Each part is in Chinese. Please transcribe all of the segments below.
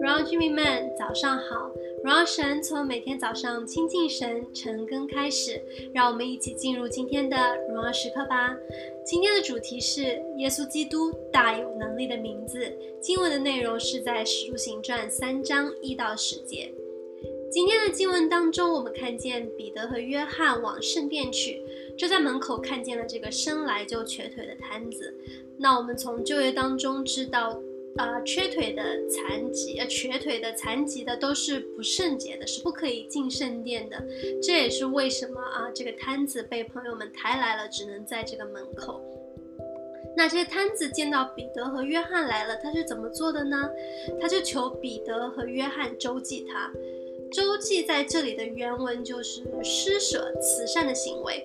荣耀居民们，早上好！荣耀神从每天早上亲近神、晨更开始，让我们一起进入今天的荣耀时刻吧。今天的主题是耶稣基督大有能力的名字。经文的内容是在《使徒行传》三章一到十节。今天的经文当中，我们看见彼得和约翰往圣殿去，就在门口看见了这个生来就瘸腿的瘫子。那我们从旧约当中知道，啊、呃，瘸腿的、残疾、呃，瘸腿的、残疾的都是不圣洁的，是不可以进圣殿的。这也是为什么啊，这个摊子被朋友们抬来了，只能在这个门口。那这些摊子见到彼得和约翰来了，他是怎么做的呢？他就求彼得和约翰周济他。周济在这里的原文就是施舍慈善的行为，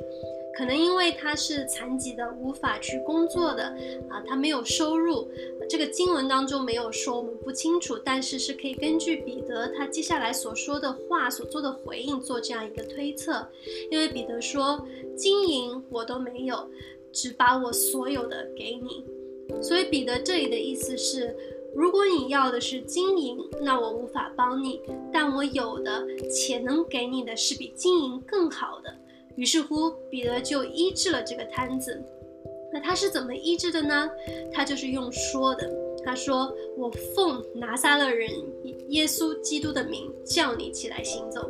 可能因为他是残疾的，无法去工作的啊，他没有收入。这个经文当中没有说，我们不清楚，但是是可以根据彼得他接下来所说的话所做的回应做这样一个推测。因为彼得说：“金银我都没有，只把我所有的给你。”所以彼得这里的意思是。如果你要的是金银，那我无法帮你，但我有的且能给你的是比金银更好的。于是乎，彼得就医治了这个瘫子。那他是怎么医治的呢？他就是用说的。他说：“我奉拿撒勒人耶稣基督的名叫你起来行走。”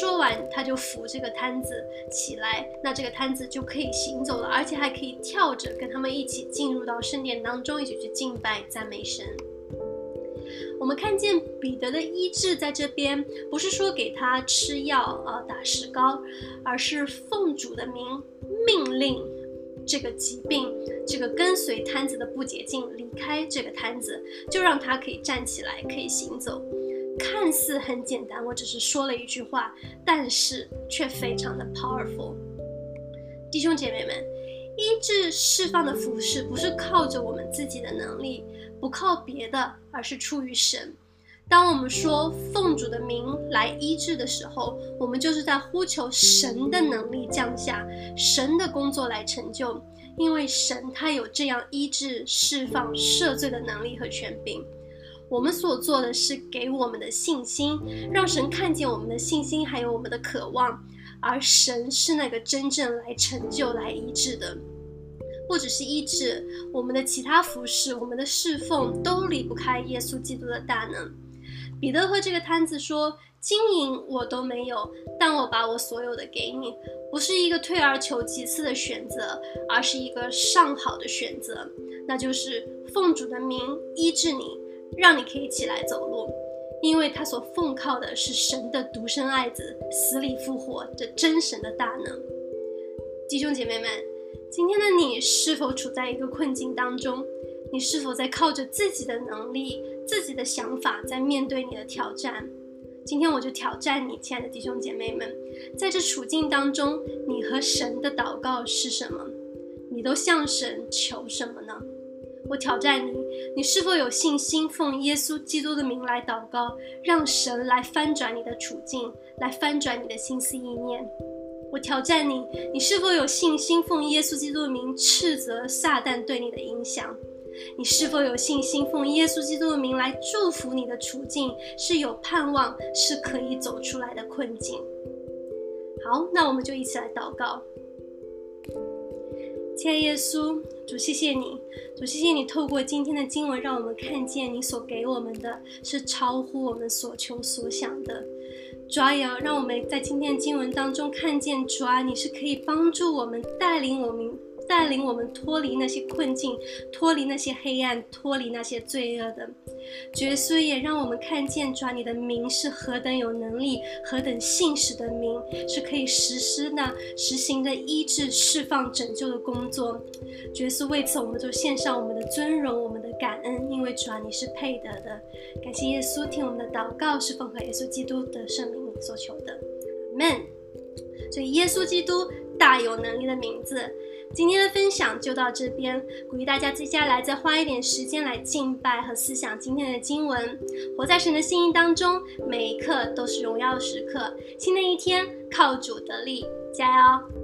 说完，他就扶这个瘫子起来，那这个瘫子就可以行走了，而且还可以跳着跟他们一起进入到圣殿当中，一起去敬拜赞美神。我们看见彼得的医治在这边，不是说给他吃药啊、打石膏，而是奉主的名命令这个疾病、这个跟随瘫子的不洁净离开这个瘫子，就让他可以站起来，可以行走。看似很简单，我只是说了一句话，但是却非常的 powerful。弟兄姐妹们，医治释放的服事不是靠着我们自己的能力。不靠别的，而是出于神。当我们说奉主的名来医治的时候，我们就是在呼求神的能力降下，神的工作来成就。因为神他有这样医治、释放、赦罪的能力和权柄。我们所做的是给我们的信心，让神看见我们的信心，还有我们的渴望。而神是那个真正来成就、来医治的。不只是医治，我们的其他服饰，我们的侍奉都离不开耶稣基督的大能。彼得和这个瘫子说：“金银我都没有，但我把我所有的给你。”不是一个退而求其次的选择，而是一个上好的选择，那就是奉主的名医治你，让你可以起来走路，因为他所奉靠的是神的独生爱子，死里复活这真神的大能。弟兄姐妹们。今天的你是否处在一个困境当中？你是否在靠着自己的能力、自己的想法在面对你的挑战？今天我就挑战你，亲爱的弟兄姐妹们，在这处境当中，你和神的祷告是什么？你都向神求什么呢？我挑战你，你是否有信心奉耶稣基督的名来祷告，让神来翻转你的处境，来翻转你的心思意念？我挑战你，你是否有信心奉耶稣基督的名斥责撒旦对你的影响？你是否有信心奉耶稣基督的名来祝福你的处境是有盼望，是可以走出来的困境？好，那我们就一起来祷告。亲爱耶稣，主谢谢你，主谢谢你透过今天的经文，让我们看见你所给我们的是超乎我们所求所想的。主啊，让我们在今天的经文当中看见，主啊，你是可以帮助我们、带领我们、带领我们脱离那些困境、脱离那些黑暗、脱离那些罪恶的。主耶稣也让我们看见，主啊，你的名是何等有能力、何等信实的名，是可以实施的、实行的医治、释放、拯救的工作。主耶稣，为此我们就献上我们的尊荣、我们感恩，因为主啊，你是配得的。感谢耶稣听我们的祷告，是奉靠耶稣基督的圣名所求的，阿门。所以耶稣基督大有能力的名字。今天的分享就到这边，鼓励大家接下来再花一点时间来敬拜和思想今天的经文，活在神的心意当中，每一刻都是荣耀时刻。新的一天靠主得力，加油！